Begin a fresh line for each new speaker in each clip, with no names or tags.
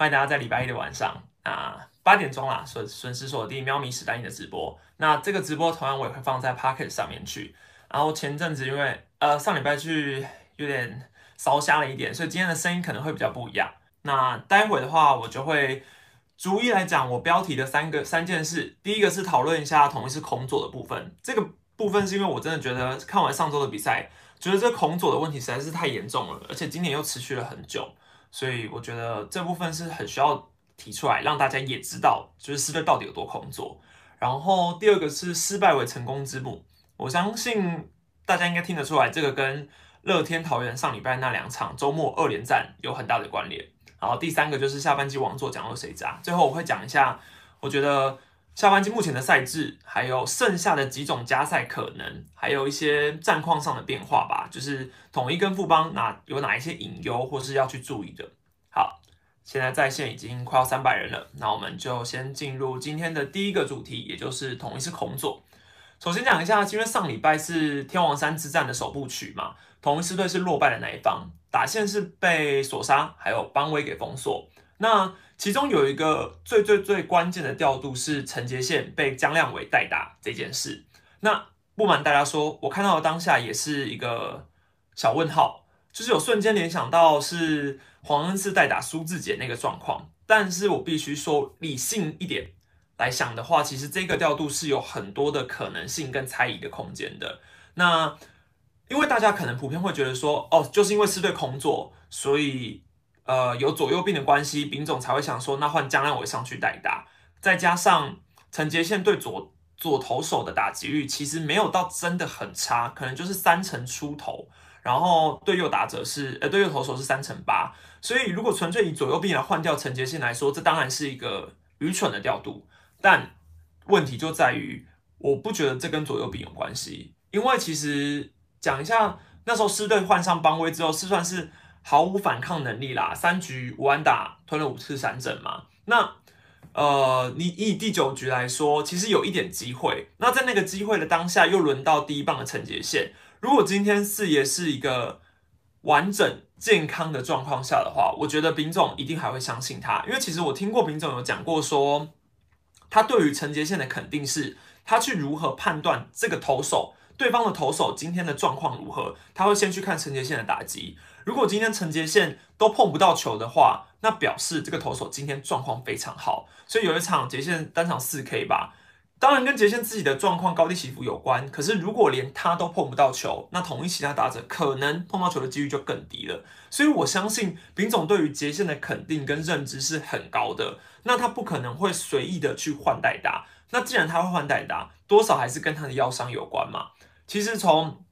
欢迎大家在礼拜一的晚上啊八点钟啦，准准时锁定喵咪史丹尼的直播。那这个直播同样我也会放在 Pocket 上面去。然后前阵子因为呃上礼拜去有点烧瞎了一点，所以今天的声音可能会比较不一样。那待会的话，我就会逐一来讲我标题的三个三件事。第一个是讨论一下同一是孔左的部分，这个部分是因为我真的觉得看完上周的比赛。觉得这孔左的问题实在是太严重了，而且今年又持续了很久，所以我觉得这部分是很需要提出来，让大家也知道，就是狮队到底有多孔左。然后第二个是失败为成功之母，我相信大家应该听得出来，这个跟乐天桃园上礼拜那两场周末二连战有很大的关联。然后第三个就是下半季王座讲到谁家，最后我会讲一下，我觉得。下半季目前的赛制，还有剩下的几种加赛可能，还有一些战况上的变化吧，就是统一跟富邦哪有哪一些隐忧，或是要去注意的。好，现在在线已经快要三百人了，那我们就先进入今天的第一个主题，也就是统一是孔左。首先讲一下，因为上礼拜是天王山之战的首部曲嘛，统一狮队是落败的那一方，打线是被索杀，还有邦威给封锁。那其中有一个最最最关键的调度是陈杰宪被江亮伟代打这件事。那不瞒大家说，我看到的当下也是一个小问号，就是有瞬间联想到是黄恩赐代打苏志杰那个状况。但是我必须说理性一点来想的话，其实这个调度是有很多的可能性跟猜疑的空间的。那因为大家可能普遍会觉得说，哦，就是因为是对空座，所以。呃，有左右臂的关系，丙总才会想说，那换江亮伟上去代打，再加上陈杰宪对左左投手的打击率其实没有到真的很差，可能就是三成出头，然后对右打者是，呃，对右投手是三成八，所以如果纯粹以左右臂来换掉陈杰宪来说，这当然是一个愚蠢的调度，但问题就在于，我不觉得这跟左右臂有关系，因为其实讲一下那时候狮队换上邦威之后，是算是。毫无反抗能力啦，三局五安打吞了五次三振嘛。那呃，你以第九局来说，其实有一点机会。那在那个机会的当下，又轮到第一棒的陈杰宪。如果今天四爷是一个完整健康的状况下的话，我觉得丙总一定还会相信他，因为其实我听过丙总有讲过，说他对于陈杰宪的肯定是，他去如何判断这个投手，对方的投手今天的状况如何，他会先去看陈杰宪的打击。如果今天陈杰线都碰不到球的话，那表示这个投手今天状况非常好。所以有一场杰宪单场四 K 吧，当然跟杰宪自己的状况高低起伏有关。可是如果连他都碰不到球，那同一其他打者可能碰到球的几率就更低了。所以我相信丙总对于杰宪的肯定跟认知是很高的。那他不可能会随意的去换代打。那既然他会换代打，多少还是跟他的腰伤有关嘛。其实从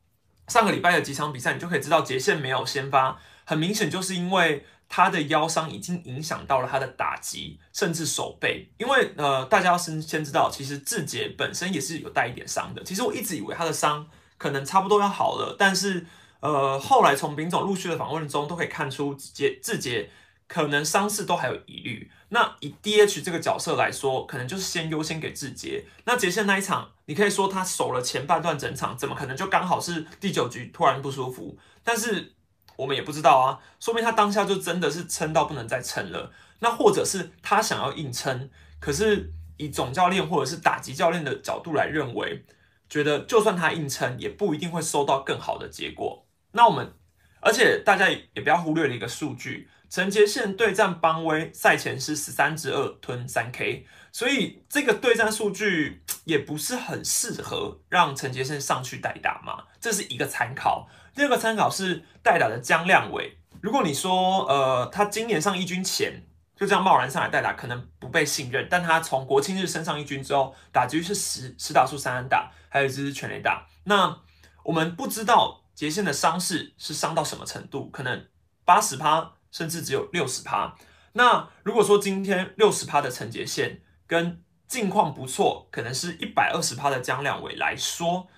上个礼拜的几场比赛，你就可以知道杰线没有先发，很明显就是因为他的腰伤已经影响到了他的打击，甚至手背。因为呃，大家要先先知道，其实志杰本身也是有带一点伤的。其实我一直以为他的伤可能差不多要好了，但是呃，后来从丙总陆续的访问中都可以看出，杰志杰可能伤势都还有疑虑。那以 DH 这个角色来说，可能就是先优先给志杰。那杰线那一场，你可以说他守了前半段整场，怎么可能就刚好是第九局突然不舒服？但是我们也不知道啊，说明他当下就真的是撑到不能再撑了。那或者是他想要硬撑，可是以总教练或者是打击教练的角度来认为，觉得就算他硬撑，也不一定会收到更好的结果。那我们，而且大家也不要忽略了一个数据。陈杰宪对战邦威赛前是十三支二吞三 K，所以这个对战数据也不是很适合让陈杰宪上去代打嘛，这是一个参考。第二个参考是代打的江亮伟，如果你说呃他今年上一军前就这样贸然上来代打，可能不被信任，但他从国庆日升上一军之后，打局是十十打数三安打，还有一支全垒打。那我们不知道杰宪的伤势是伤到什么程度，可能八十趴。甚至只有六十趴。那如果说今天六十趴的陈杰宪跟近况不错，可能是一百二十趴的江亮伟来说，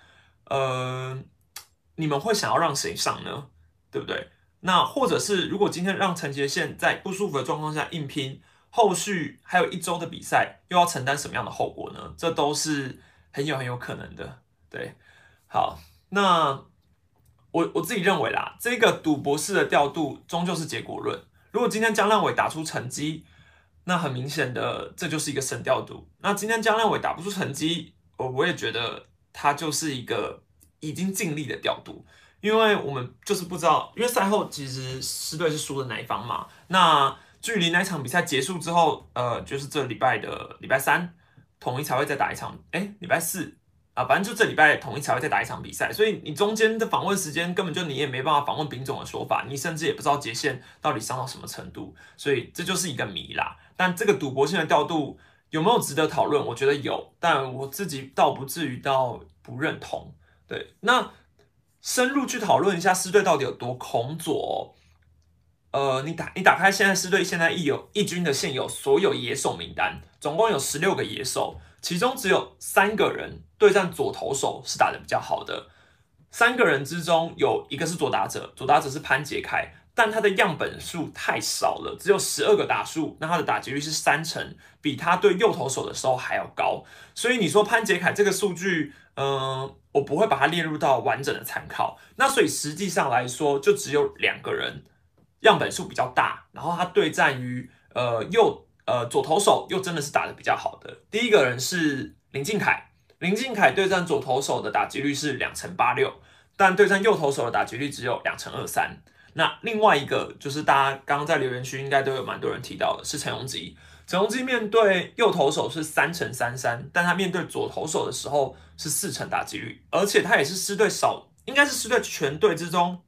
呃，你们会想要让谁上呢？对不对？那或者是如果今天让陈杰宪在不舒服的状况下硬拼，后续还有一周的比赛，又要承担什么样的后果呢？这都是很有很有可能的。对，好，那。我我自己认为啦，这个赌博式的调度终究是结果论。如果今天江亮伟打出成绩，那很明显的，这就是一个神调度。那今天江亮伟打不出成绩，我我也觉得他就是一个已经尽力的调度，因为我们就是不知道，因为赛后其实狮队是输的那一方嘛。那距离那场比赛结束之后，呃，就是这礼拜的礼拜三，统一才会再打一场，哎，礼拜四。啊，反正就这礼拜统一才会再打一场比赛，所以你中间的访问时间根本就你也没办法访问丙总的说法，你甚至也不知道杰线到底伤到什么程度，所以这就是一个谜啦。但这个赌博性的调度有没有值得讨论？我觉得有，但我自己倒不至于到不认同。对，那深入去讨论一下狮队到底有多恐左？呃，你打你打开现在狮队现在一有一军的现有所有野手名单，总共有十六个野手。其中只有三个人对战左投手是打的比较好的，三个人之中有一个是左打者，左打者是潘杰凯，但他的样本数太少了，只有十二个打数，那他的打击率是三成，比他对右投手的时候还要高，所以你说潘杰凯这个数据，嗯，我不会把它列入到完整的参考，那所以实际上来说，就只有两个人样本数比较大，然后他对战于呃右。呃，左投手又真的是打的比较好的。第一个人是林敬凯，林敬凯对战左投手的打击率是两成八六，但对战右投手的打击率只有两成二三。那另外一个就是大家刚刚在留言区应该都有蛮多人提到的，是陈荣基。陈荣基面对右投手是三成三三，但他面对左投手的时候是四成打击率，而且他也是师队少，应该是师队全队之中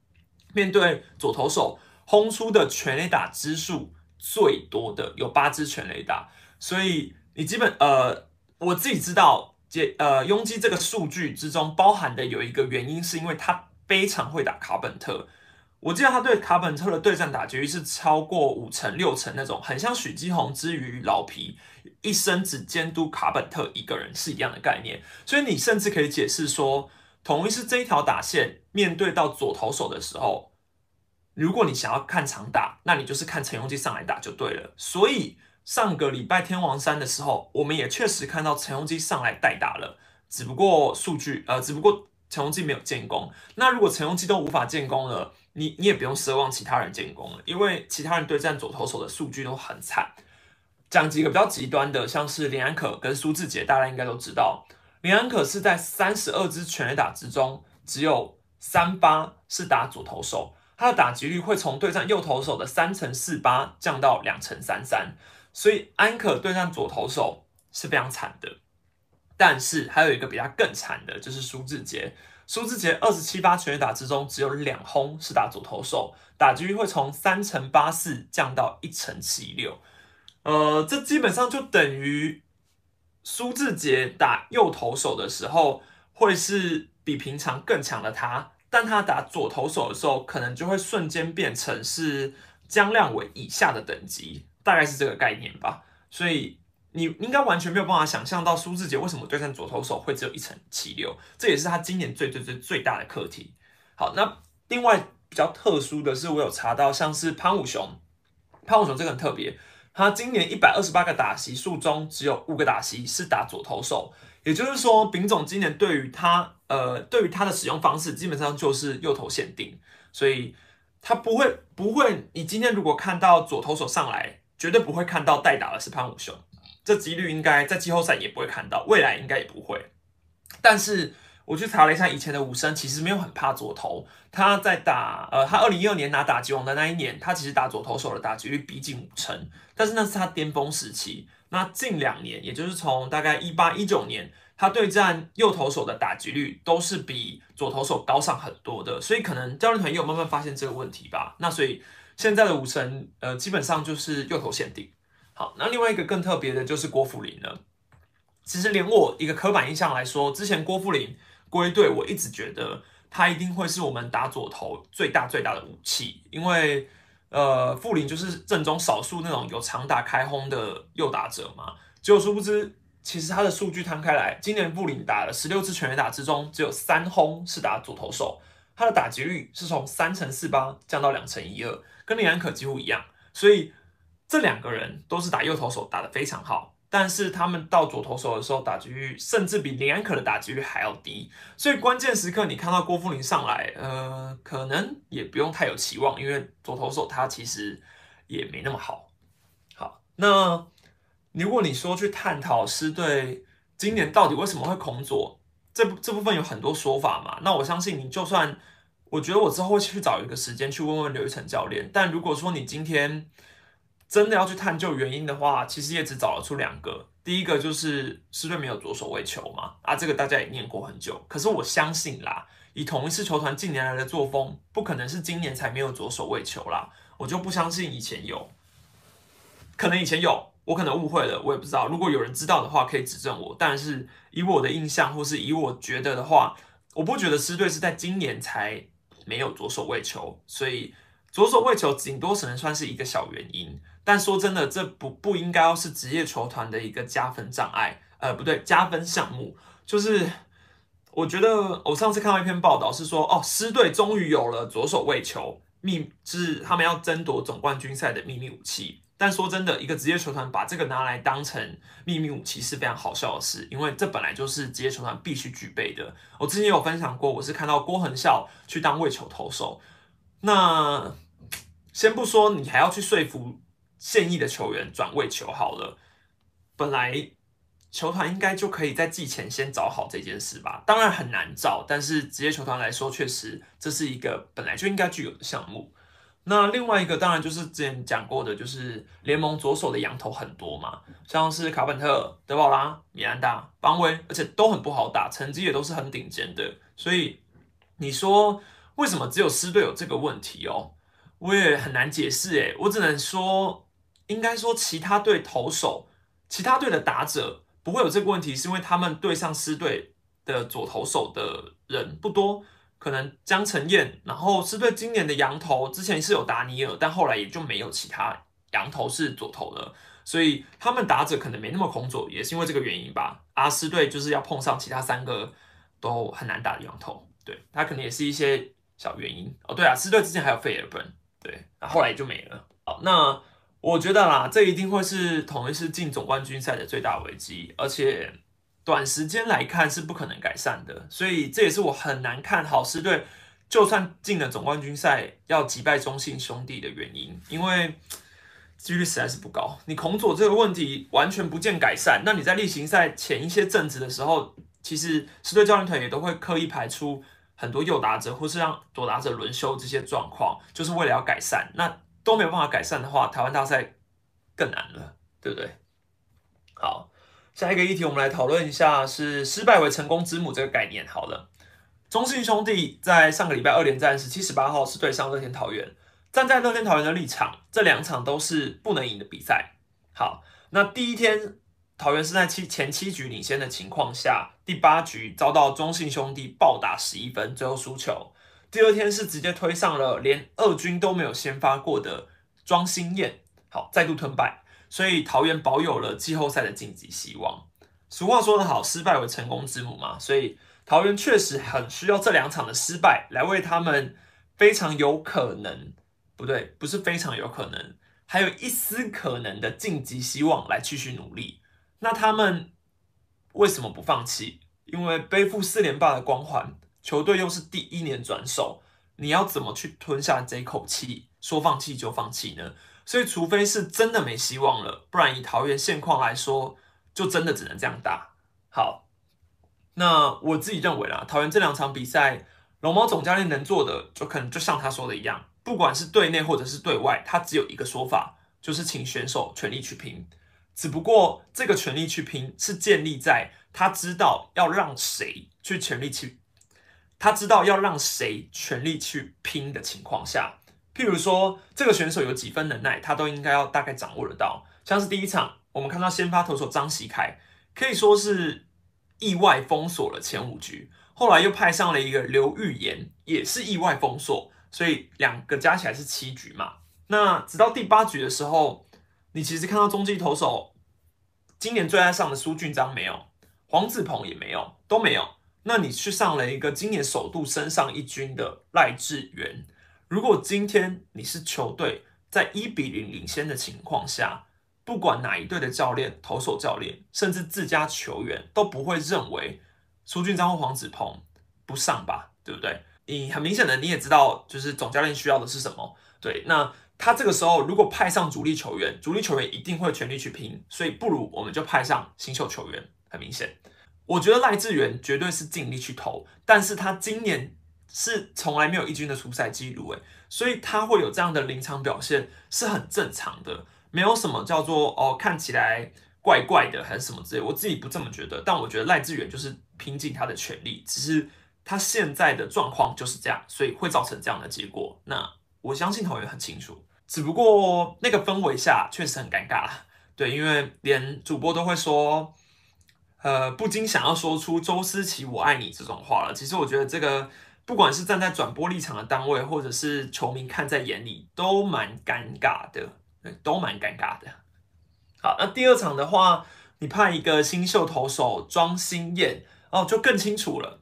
面对左投手轰出的全垒打支数。最多的有八支全雷打，所以你基本呃，我自己知道，这呃拥挤这个数据之中包含的有一个原因，是因为他非常会打卡本特。我记得他对卡本特的对战打击率是超过五成六成那种，很像许基宏之于老皮一生只监督卡本特一个人是一样的概念。所以你甚至可以解释说，同一是这一条打线面对到左投手的时候。如果你想要看长打，那你就是看陈永基上来打就对了。所以上个礼拜天王山的时候，我们也确实看到陈永基上来代打了，只不过数据呃，只不过陈永基没有建功。那如果陈永基都无法建功了，你你也不用奢望其他人建功了，因为其他人对战左投手的数据都很惨。讲几个比较极端的，像是林安可跟苏志杰，大家应该都知道，林安可是在三十二支全垒打之中，只有三八是打左投手。他的打击率会从对战右投手的三成四八降到两成三三，所以安可对战左投手是非常惨的。但是还有一个比他更惨的，就是苏志杰。苏志杰二十七发全垒打之中，只有两轰是打左投手，打击率会从三成八四降到一成七六。呃，这基本上就等于苏志杰打右投手的时候，会是比平常更强的他。但他打左投手的时候，可能就会瞬间变成是江亮伟以下的等级，大概是这个概念吧。所以你应该完全没有办法想象到苏志杰为什么对战左投手会只有一层气流，这也是他今年最最最最大的课题。好，那另外比较特殊的是，我有查到像是潘武雄，潘武雄这个很特别，他今年一百二十八个打席数中，只有五个打席是打左投手。也就是说，丙总今年对于他，呃，对于他的使用方式，基本上就是右投限定，所以他不会不会，你今天如果看到左投手上来，绝对不会看到代打的是潘武雄，这几率应该在季后赛也不会看到，未来应该也不会。但是我去查了一下以前的武生，其实没有很怕左投，他在打，呃，他二零一二年拿打击王的那一年，他其实打左投手的打击率逼近五成，但是那是他巅峰时期。那近两年，也就是从大概一八一九年，他对战右投手的打击率都是比左投手高上很多的，所以可能教练团也有慢慢发现这个问题吧。那所以现在的武神，呃，基本上就是右投限定。好，那另外一个更特别的就是郭富林了。其实连我一个刻板印象来说，之前郭富林归队，我一直觉得他一定会是我们打左投最大最大的武器，因为。呃，富林就是正中少数那种有长打开轰的右打者嘛。结果殊不知，其实他的数据摊开来，今年富林打了十六次全垒打之中，只有三轰是打左投手，他的打击率是从三成四八降到两成一二，跟林安可几乎一样。所以这两个人都是打右投手，打得非常好。但是他们到左投手的时候，打击率甚至比林安可的打击率还要低，所以关键时刻你看到郭富林上来，呃，可能也不用太有期望，因为左投手他其实也没那么好。好，那如果你说去探讨狮队今年到底为什么会空左，这这部分有很多说法嘛。那我相信你就算，我觉得我之后会去找一个时间去问问刘玉成教练。但如果说你今天真的要去探究原因的话，其实也只找得出两个。第一个就是狮队没有左手位球嘛，啊，这个大家也念过很久。可是我相信啦，以同一支球团近年来的作风，不可能是今年才没有左手位球啦。我就不相信以前有，可能以前有，我可能误会了，我也不知道。如果有人知道的话，可以指正我。但是以我的印象，或是以我觉得的话，我不觉得狮队是在今年才没有左手位球，所以左手位球顶多只能算是一个小原因。但说真的，这不不应该要是职业球团的一个加分障碍，呃，不对，加分项目。就是我觉得我上次看到一篇报道是说，哦，狮队终于有了左手位球。秘就是他们要争夺总冠军赛的秘密武器，但说真的，一个职业球团把这个拿来当成秘密武器是非常好笑的事，因为这本来就是职业球团必须具备的。我之前有分享过，我是看到郭恒孝去当位球投手，那先不说你还要去说服现役的球员转位球好了，本来。球团应该就可以在季前先找好这件事吧，当然很难找，但是职业球团来说，确实这是一个本来就应该具有的项目。那另外一个当然就是之前讲过的，就是联盟左手的羊头很多嘛，像是卡本特、德保拉、米兰达、邦威，而且都很不好打，成绩也都是很顶尖的。所以你说为什么只有狮队有这个问题哦？我也很难解释诶，我只能说，应该说其他队投手、其他队的打者。不会有这个问题，是因为他们对上狮队的左投手的人不多，可能江承彦，然后狮队今年的羊头之前是有达尼尔，但后来也就没有其他羊头是左投了，所以他们打者可能没那么空左，也是因为这个原因吧。阿狮队就是要碰上其他三个都很难打的羊头，对他可能也是一些小原因哦。对啊，狮队之前还有费尔本，对，后来就没了。好，那。我觉得啦，这一定会是同一次进总冠军赛的最大危机，而且短时间来看是不可能改善的，所以这也是我很难看好狮队就算进了总冠军赛要击败中信兄弟的原因，因为几率实在是不高。你孔左这个问题完全不见改善，那你在例行赛前一些阵子的时候，其实狮队教练团也都会刻意排出很多右打者或是让左打者轮休这些状况，就是为了要改善那。都没有办法改善的话，台湾大赛更难了，对不对？好，下一个议题，我们来讨论一下是失败为成功之母这个概念。好了，中信兄弟在上个礼拜二连战是七十八号是对上乐天桃园，站在乐天桃园的立场，这两场都是不能赢的比赛。好，那第一天桃园是在七前七局领先的情况下，第八局遭到中信兄弟暴打十一分，最后输球。第二天是直接推上了连二军都没有先发过的庄心燕，好再度吞败，所以桃园保有了季后赛的晋级希望。俗话说得好，失败为成功之母嘛，所以桃园确实很需要这两场的失败来为他们非常有可能，不对，不是非常有可能，还有一丝可能的晋级希望来继续努力。那他们为什么不放弃？因为背负四连霸的光环。球队又是第一年转手，你要怎么去吞下这口气？说放弃就放弃呢？所以，除非是真的没希望了，不然以桃园现况来说，就真的只能这样打。好，那我自己认为啦，桃园这两场比赛，龙猫总教练能做的，就可能就像他说的一样，不管是对内或者是对外，他只有一个说法，就是请选手全力去拼。只不过这个全力去拼，是建立在他知道要让谁去全力去。他知道要让谁全力去拼的情况下，譬如说这个选手有几分能耐，他都应该要大概掌握得到。像是第一场，我们看到先发投手张喜凯，可以说是意外封锁了前五局，后来又派上了一个刘玉言，也是意外封锁，所以两个加起来是七局嘛。那直到第八局的时候，你其实看到中继投手今年最爱上的苏俊章没有，黄子鹏也没有，都没有。那你去上了一个今年首度升上一军的赖志源，如果今天你是球队在一比零领先的情况下，不管哪一队的教练、投手教练，甚至自家球员都不会认为苏俊章或黄子鹏不上吧，对不对？你很明显的你也知道，就是总教练需要的是什么。对，那他这个时候如果派上主力球员，主力球员一定会全力去拼，所以不如我们就派上新秀球员。很明显，我觉得赖志源绝对是尽力去投，但是他今年是从来没有一军的出赛记录，诶，所以他会有这样的临场表现是很正常的，没有什么叫做哦看起来怪怪的还是什么之类，我自己不这么觉得，但我觉得赖志源就是拼尽他的全力，只是他现在的状况就是这样，所以会造成这样的结果。那我相信投员很清楚。只不过那个氛围下确实很尴尬，对，因为连主播都会说，呃，不禁想要说出周思琪我爱你这种话了。其实我觉得这个不管是站在转播立场的单位，或者是球迷看在眼里，都蛮尴尬的，对，都蛮尴尬的。好，那第二场的话，你派一个新秀投手庄心燕，哦，就更清楚了。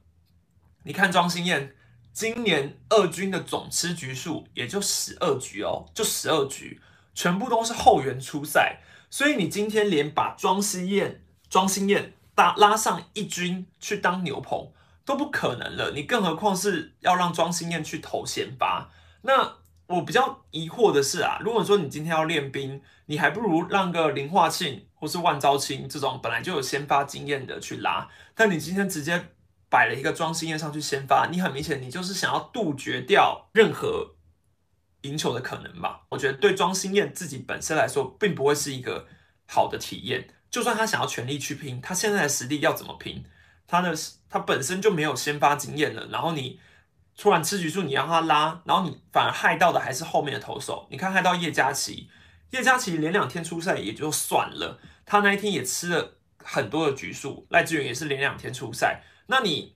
你看庄心燕。今年二军的总吃局数也就十二局哦，就十二局，全部都是后援出赛，所以你今天连把庄心燕、庄心燕拉拉上一军去当牛棚都不可能了，你更何况是要让庄心燕去投先发？那我比较疑惑的是啊，如果说你今天要练兵，你还不如让个林化庆或是万昭清这种本来就有先发经验的去拉，但你今天直接。摆了一个庄心燕上去先发，你很明显，你就是想要杜绝掉任何赢球的可能吧？我觉得对庄心燕自己本身来说，并不会是一个好的体验。就算他想要全力去拼，他现在的实力要怎么拼？他的他本身就没有先发经验了，然后你突然吃局数，你让他拉，然后你反而害到的还是后面的投手。你看害到叶嘉琪，叶嘉琪连两天出赛也就算了，他那一天也吃了很多的局数。赖志远也是连两天出赛。那你，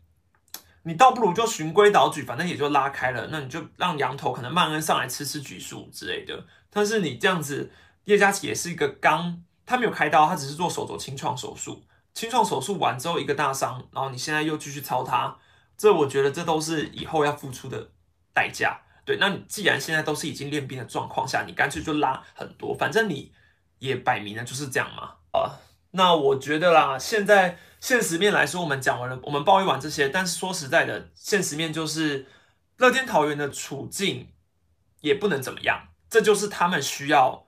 你倒不如就循规蹈矩，反正也就拉开了。那你就让羊头可能曼恩上来吃吃局数之类的。但是你这样子，叶嘉琪也是一个刚，他没有开刀，他只是做手肘清创手术。清创手术完之后一个大伤，然后你现在又继续操他，这我觉得这都是以后要付出的代价。对，那你既然现在都是已经练兵的状况下，你干脆就拉很多，反正你也摆明了就是这样嘛。啊，那我觉得啦，现在。现实面来说，我们讲完了，我们抱怨完这些。但是说实在的，现实面就是乐天桃园的处境也不能怎么样，这就是他们需要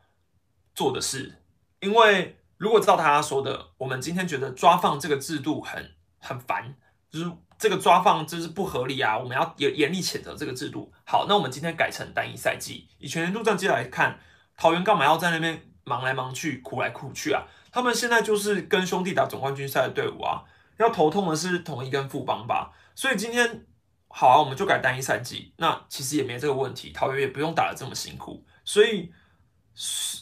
做的事。因为如果照他说的，我们今天觉得抓放这个制度很很烦，就是这个抓放就是不合理啊，我们要严严厉谴责这个制度。好，那我们今天改成单一赛季，以全年度战绩来看，桃园干嘛要在那边忙来忙去、苦来苦去啊？他们现在就是跟兄弟打总冠军赛的队伍啊，要头痛的是统一跟富邦吧，所以今天好啊，我们就改单一赛季，那其实也没这个问题，桃园也不用打得这么辛苦，所以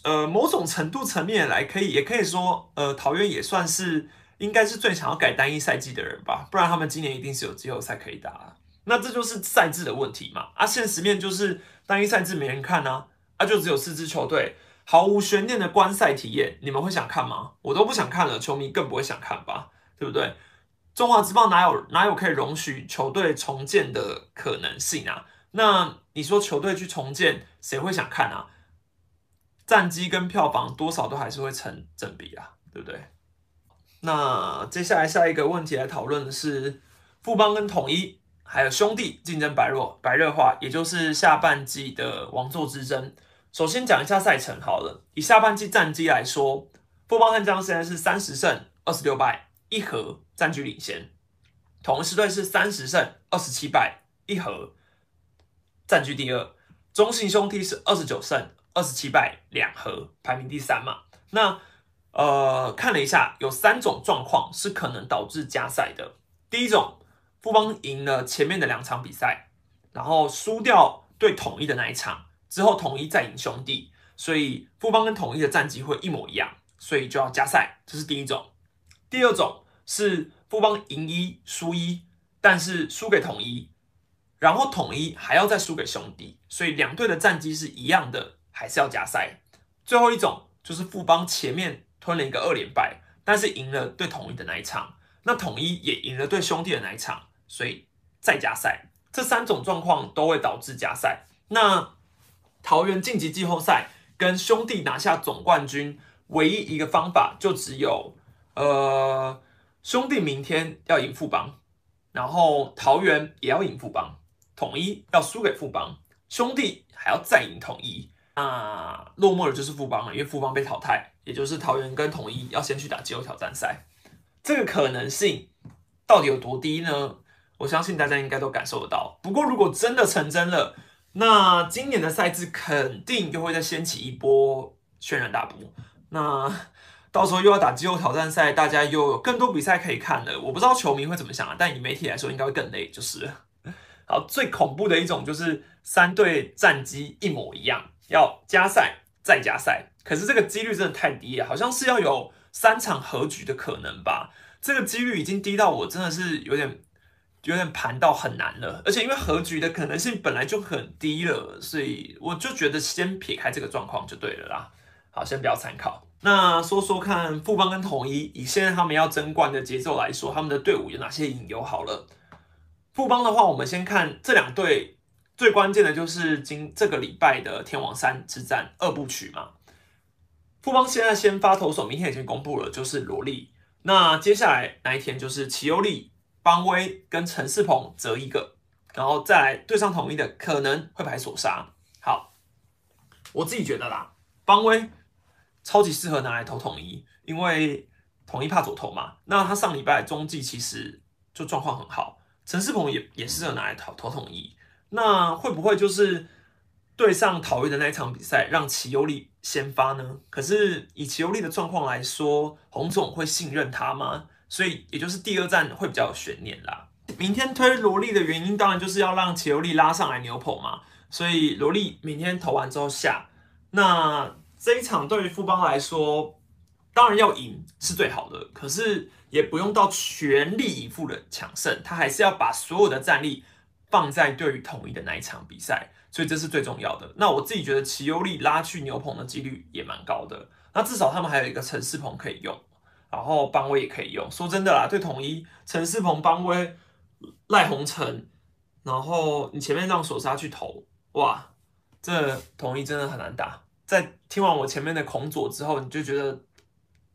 呃，某种程度层面来可以，也可以说，呃，桃园也算是应该是最想要改单一赛季的人吧，不然他们今年一定是有季后赛可以打，那这就是赛制的问题嘛，啊，现实面就是单一赛制没人看啊，啊，就只有四支球队。毫无悬念的观赛体验，你们会想看吗？我都不想看了，球迷更不会想看吧，对不对？中华职棒哪有哪有可以容许球队重建的可能性啊？那你说球队去重建，谁会想看啊？战绩跟票房多少都还是会成正比啊，对不对？那接下来下一个问题来讨论的是富邦跟统一还有兄弟竞争白热白热化，也就是下半季的王座之争。首先讲一下赛程好了。以下半季战绩来说，富邦悍将现在是三十胜二十六败一和，占据领先。统一队是三十胜二十七败一和，占据第二。中信兄弟是二十九胜二十七败两和，排名第三嘛。那呃看了一下，有三种状况是可能导致加赛的。第一种，富邦赢了前面的两场比赛，然后输掉对统一的那一场。之后统一再赢兄弟，所以富邦跟统一的战绩会一模一样，所以就要加赛，这是第一种。第二种是富邦赢一输一，但是输给统一，然后统一还要再输给兄弟，所以两队的战绩是一样的，还是要加赛。最后一种就是富邦前面吞了一个二连败，但是赢了对统一的那一场，那统一也赢了对兄弟的那一场，所以再加赛。这三种状况都会导致加赛。那桃园晋级季后赛跟兄弟拿下总冠军，唯一一个方法就只有，呃，兄弟明天要赢富邦，然后桃园也要赢富邦，统一要输给富邦，兄弟还要再赢统一，啊，落寞的就是富邦了，因为富邦被淘汰，也就是桃园跟统一要先去打季后挑战赛，这个可能性到底有多低呢？我相信大家应该都感受得到。不过如果真的成真了，那今年的赛制肯定又会再掀起一波轩然大波。那到时候又要打季后挑战赛，大家又有更多比赛可以看了。我不知道球迷会怎么想啊，但以媒体来说，应该会更累。就是 好，最恐怖的一种就是三队战绩一模一样。要加赛再加赛，可是这个几率真的太低了，好像是要有三场和局的可能吧？这个几率已经低到我真的是有点有点盘到很难了，而且因为和局的可能性本来就很低了，所以我就觉得先撇开这个状况就对了啦。好，先不要参考。那说说看，富邦跟统一以现在他们要争冠的节奏来说，他们的队伍有哪些隐忧？好了，富邦的话，我们先看这两队。最关键的就是今这个礼拜的天王山之战二部曲嘛。富邦现在先发投手，明天已经公布了，就是罗莉。那接下来那一天就是齐优利、邦威跟陈世鹏择一个，然后再来对上统一的，可能会排索杀。好，我自己觉得啦，邦威超级适合拿来投统一，因为统一怕左投嘛。那他上礼拜中继其实就状况很好，陈世鹏也也适合拿来投投统一。那会不会就是对上桃园的那一场比赛，让齐优利先发呢？可是以齐优利的状况来说，洪总会信任他吗？所以也就是第二站会比较有悬念啦。明天推罗莉的原因，当然就是要让齐优利拉上来牛棚嘛。所以罗莉明天投完之后下，那这一场对于富邦来说，当然要赢是最好的，可是也不用到全力以赴的抢胜，他还是要把所有的战力。放在对于统一的那一场比赛，所以这是最重要的。那我自己觉得齐优利拉去牛棚的几率也蛮高的。那至少他们还有一个陈世鹏可以用，然后邦威也可以用。说真的啦，对统一陈世鹏、邦威、赖鸿成，然后你前面让索沙去投，哇，这统一真的很难打。在听完我前面的孔左之后，你就觉得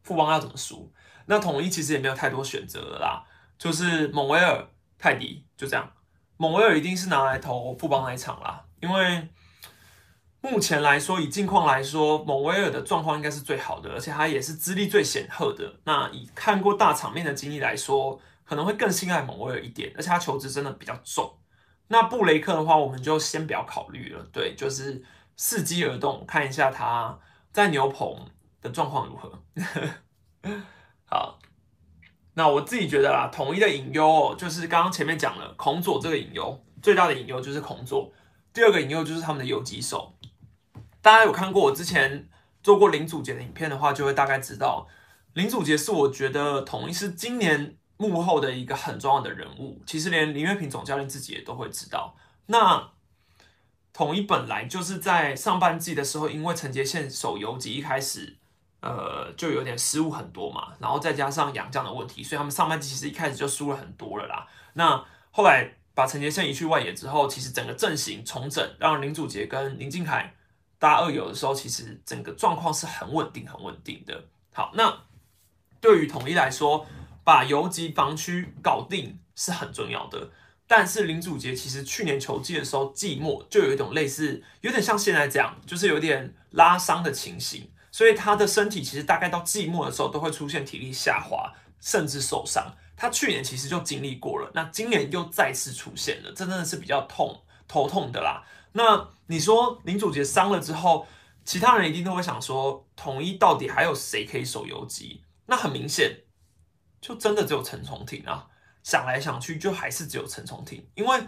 富邦要怎么输？那统一其实也没有太多选择了啦，就是蒙维尔、泰迪就这样。蒙威尔一定是拿来投富邦那一场啦，因为目前来说，以近况来说，蒙威尔的状况应该是最好的，而且他也是资历最显赫的。那以看过大场面的经历来说，可能会更信赖蒙威尔一点，而且他球质真的比较重。那布雷克的话，我们就先不要考虑了，对，就是伺机而动，看一下他在牛棚的状况如何。好。那我自己觉得啦，统一的隐忧就是刚刚前面讲了孔佐这个隐忧，最大的隐忧就是孔佐。第二个隐忧就是他们的游击手。大家有看过我之前做过林祖杰的影片的话，就会大概知道林祖杰是我觉得统一是今年幕后的一个很重要的人物。其实连林月平总教练自己也都会知道。那统一本来就是在上半季的时候，因为陈杰宪守游击一开始。呃，就有点失误很多嘛，然后再加上养将的问题，所以他们上半季其实一开始就输了很多了啦。那后来把陈杰宪移去外野之后，其实整个阵型重整，让林祖杰跟林敬凯搭二友的时候，其实整个状况是很稳定、很稳定的。好，那对于统一来说，把游击防区搞定是很重要的。但是林祖杰其实去年球季的时候，季末就有一种类似，有点像现在这样，就是有点拉伤的情形。所以他的身体其实大概到季末的时候都会出现体力下滑，甚至受伤。他去年其实就经历过了，那今年又再次出现了，这真的是比较痛头痛的啦。那你说林祖杰伤了之后，其他人一定都会想说，统一到底还有谁可以守游击？那很明显，就真的只有陈崇廷啊。想来想去，就还是只有陈崇廷，因为。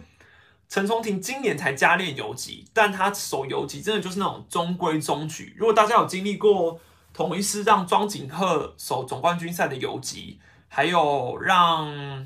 陈松廷今年才加练游击，但他守游击真的就是那种中规中矩。如果大家有经历过同一师让庄景鹤守总冠军赛的游击，还有让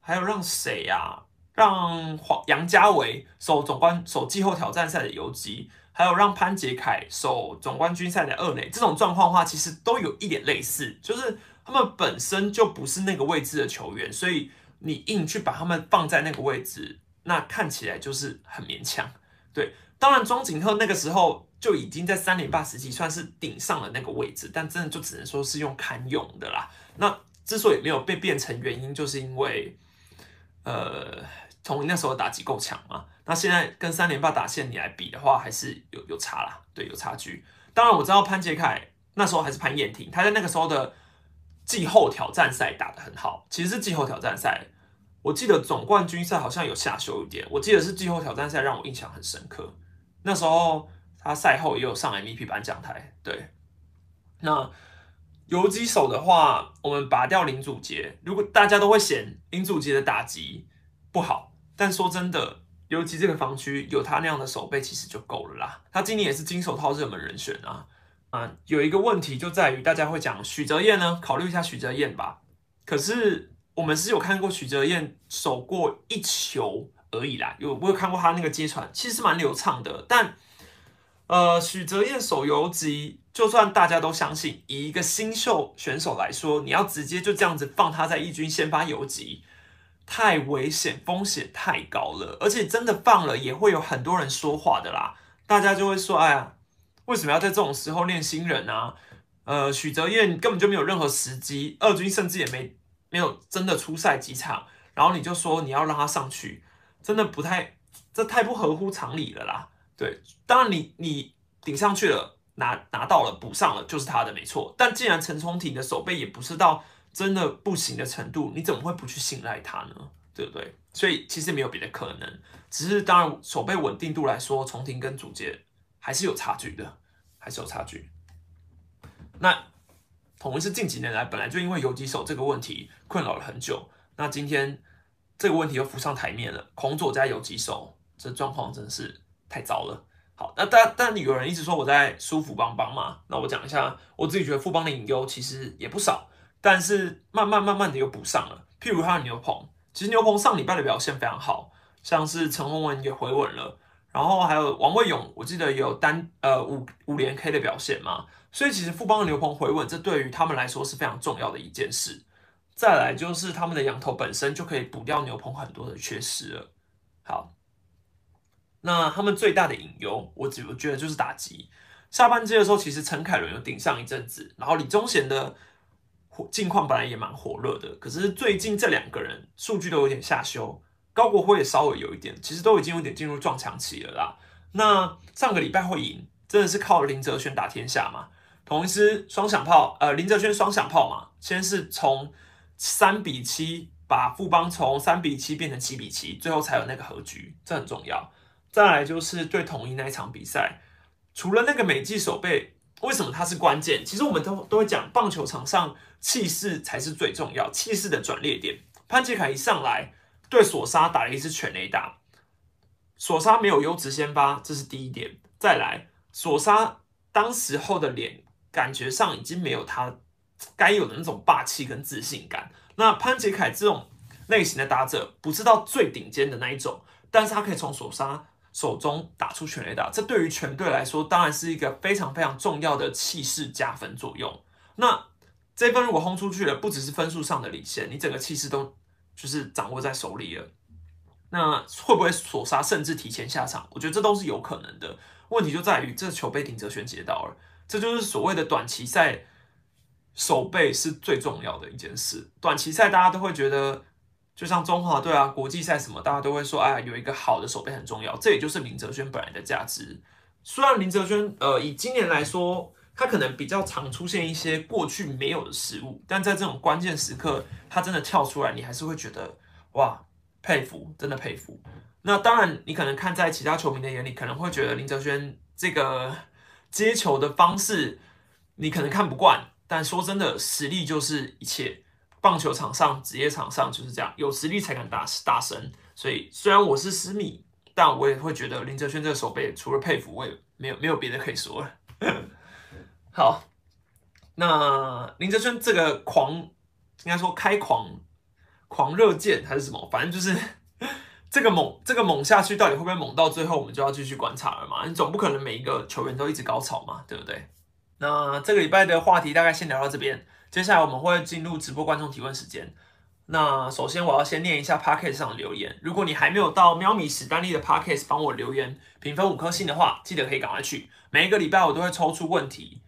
还有让谁呀？让黄杨家伟守总冠守季后挑战赛的游击，还有让潘杰凯守总冠军赛的二垒，这种状况的话，其实都有一点类似，就是他们本身就不是那个位置的球员，所以你硬去把他们放在那个位置。那看起来就是很勉强，对。当然，庄景鹤那个时候就已经在三连霸时期算是顶上了那个位置，但真的就只能说是用堪用的啦。那之所以没有被变成原因，就是因为，呃，从那时候打击够强嘛。那现在跟三连霸打线你来比的话，还是有有差啦，对，有差距。当然我知道潘杰凯那时候还是潘燕婷，他在那个时候的季后挑战赛打得很好。其实是季后挑战赛，我记得总冠军赛好像有下修一点。我记得是季后挑战赛让我印象很深刻。那时候他赛后也有上 MVP 颁奖台。对，那游击手的话，我们拔掉林祖杰。如果大家都会嫌林祖杰的打击不好，但说真的。尤其这个防区有他那样的手背，其实就够了啦。他今年也是金手套热门人选啊。啊，有一个问题就在于大家会讲许哲彦呢，考虑一下许哲彦吧。可是我们是有看过许哲彦守过一球而已啦，有我有看过他那个接传，其实蛮流畅的。但呃，许哲彦守游击，就算大家都相信，以一个新秀选手来说，你要直接就这样子放他在一军先发游击。太危险，风险太高了，而且真的放了也会有很多人说话的啦。大家就会说：“哎呀，为什么要在这种时候练新人啊？”呃，许哲彦根本就没有任何时机，二军甚至也没没有真的出赛几场，然后你就说你要让他上去，真的不太，这太不合乎常理了啦。对，当然你你顶上去了，拿拿到了补上了，就是他的没错。但既然陈冲庭的手背也不是到。真的不行的程度，你怎么会不去信赖他呢？对不对？所以其实没有别的可能，只是当然手背稳定度来说，重庭跟主杰还是有差距的，还是有差距。那统一是近几年来本来就因为游击手这个问题困扰了很久，那今天这个问题又浮上台面了，孔左加游击手，这状况真是太糟了。好，那但但有人一直说我在舒服邦邦嘛，那我讲一下，我自己觉得富邦的隐忧其实也不少。但是慢慢慢慢的又补上了，譬如他的牛棚，其实牛棚上礼拜的表现非常好，像是陈宏文也回稳了，然后还有王卫勇，我记得有单呃五五连 K 的表现嘛，所以其实富邦的牛棚回稳，这对于他们来说是非常重要的一件事。再来就是他们的羊头本身就可以补掉牛棚很多的缺失了。好，那他们最大的隐忧，我只我觉得就是打击。下半季的时候，其实陈凯伦有顶上一阵子，然后李宗贤的火。近况本来也蛮火热的，可是最近这两个人数据都有点下修，高国辉也稍微有一点，其实都已经有点进入撞墙期了啦。那上个礼拜会赢，真的是靠林哲轩打天下嘛？同一支双响炮，呃，林哲轩双响炮嘛，先是从三比七把富邦从三比七变成七比七，最后才有那个和局，这很重要。再来就是对统一那一场比赛，除了那个美记手背。为什么它是关键？其实我们都都会讲，棒球场上气势才是最重要，气势的转捩点。潘杰凯一上来对索沙打了一支全垒打，索沙没有优质先发，这是第一点。再来，索沙当时候的脸感觉上已经没有他该有的那种霸气跟自信感。那潘杰凯这种类型的打者，不是到最顶尖的那一种，但是他可以从索沙。手中打出全垒打，这对于全队来说当然是一个非常非常重要的气势加分作用。那这分如果轰出去了，不只是分数上的领先，你整个气势都就是掌握在手里了。那会不会锁杀，甚至提前下场？我觉得这都是有可能的。问题就在于这球被顶哲轩接到了，这就是所谓的短期赛守备是最重要的一件事。短期赛大家都会觉得。就像中华队啊，国际赛什么，大家都会说，哎，有一个好的手背很重要。这也就是林哲轩本来的价值。虽然林哲轩，呃，以今年来说，他可能比较常出现一些过去没有的失误，但在这种关键时刻，他真的跳出来，你还是会觉得，哇，佩服，真的佩服。那当然，你可能看在其他球迷的眼里，可能会觉得林哲轩这个接球的方式，你可能看不惯。但说真的，实力就是一切。棒球场上，职业场上就是这样，有实力才敢大大神。所以虽然我是私密，但我也会觉得林哲轩这个手背，除了佩服，我也没有没有别的可以说了。好，那林哲轩这个狂，应该说开狂狂热键还是什么，反正就是这个猛这个猛下去，到底会不会猛到最后，我们就要继续观察了嘛。你总不可能每一个球员都一直高潮嘛，对不对？那这个礼拜的话题大概先聊到这边。接下来我们会进入直播观众提问时间。那首先我要先念一下 Podcast 上的留言。如果你还没有到喵米史丹利的 Podcast 帮我留言评分五颗星的话，记得可以赶快去。每一个礼拜我都会抽出问题，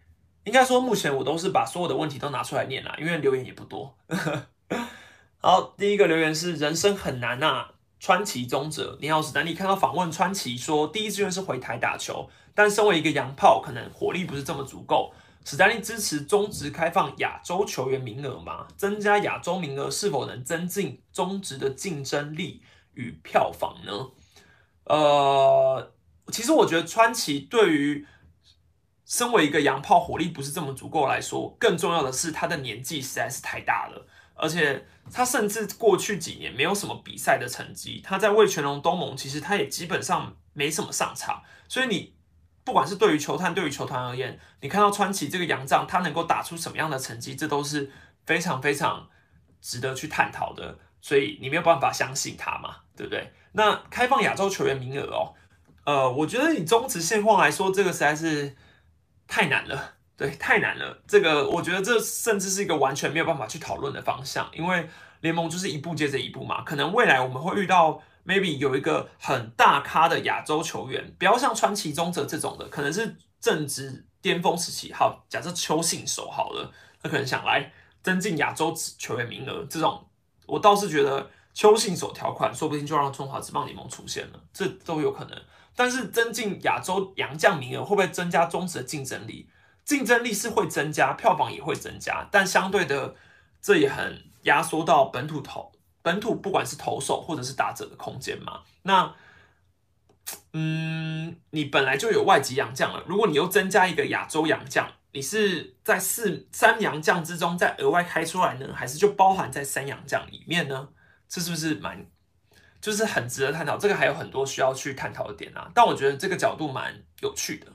应该说目前我都是把所有的问题都拿出来念了，因为留言也不多。好，第一个留言是人生很难呐，川崎宗哲，你好，史丹利。看到访问川崎说，第一志愿是回台打球，但身为一个洋炮，可能火力不是这么足够。史丹利支持中职开放亚洲球员名额吗？增加亚洲名额是否能增进中职的竞争力与票房呢？呃，其实我觉得川崎对于身为一个洋炮，火力不是这么足够来说，更重要的是他的年纪实在是太大了。而且他甚至过去几年没有什么比赛的成绩，他在魏全龙东盟其实他也基本上没什么上场，所以你不管是对于球探对于球团而言，你看到川崎这个洋将他能够打出什么样的成绩，这都是非常非常值得去探讨的，所以你没有办法相信他嘛，对不对？那开放亚洲球员名额哦，呃，我觉得以中职现况来说，这个实在是太难了。对，太难了。这个我觉得这甚至是一个完全没有办法去讨论的方向，因为联盟就是一步接着一步嘛。可能未来我们会遇到 maybe 有一个很大咖的亚洲球员，不要像川崎宗哲这种的，可能是正值巅峰时期。好，假设邱信守好了，他可能想来增进亚洲球员名额，这种我倒是觉得邱信守条款说不定就让中华职棒联盟出现了，这都有可能。但是增进亚洲洋将名额会不会增加中职的竞争力？竞争力是会增加，票房也会增加，但相对的，这也很压缩到本土投本土不管是投手或者是打者的空间嘛。那，嗯，你本来就有外籍洋将了，如果你又增加一个亚洲洋将，你是在四三洋将之中再额外开出来呢，还是就包含在三洋将里面呢？这是不是蛮就是很值得探讨？这个还有很多需要去探讨的点啊。但我觉得这个角度蛮有趣的。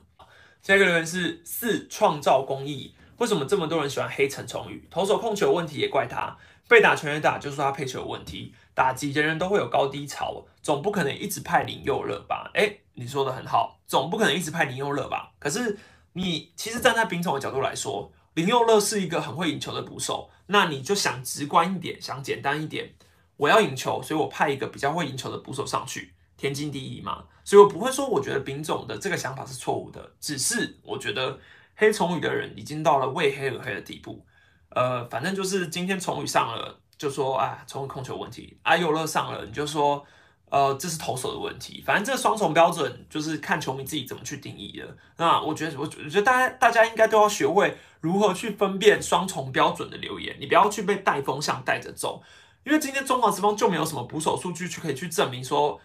下一个留言是四创造公益，为什么这么多人喜欢黑陈崇宇？投手控球问题也怪他，被打全员打就说他配球有问题，打击人人都会有高低潮，总不可能一直派林佑乐吧？哎，你说的很好，总不可能一直派林佑乐吧？可是你其实站在丙总的角度来说，林佑乐是一个很会赢球的捕手，那你就想直观一点，想简单一点，我要赢球，所以我派一个比较会赢球的捕手上去。天经地义嘛，所以我不会说我觉得丙总的这个想法是错误的，只是我觉得黑虫语的人已经到了为黑而黑的地步。呃，反正就是今天虫语上了，就说啊，虫语控球问题；阿尤勒上了，你就说呃，这是投手的问题。反正这双重标准就是看球迷自己怎么去定义的。那我觉得，我觉得大家大家应该都要学会如何去分辨双重标准的留言，你不要去被带风向带着走，因为今天中华之邦就没有什么捕手数据去可以去证明说。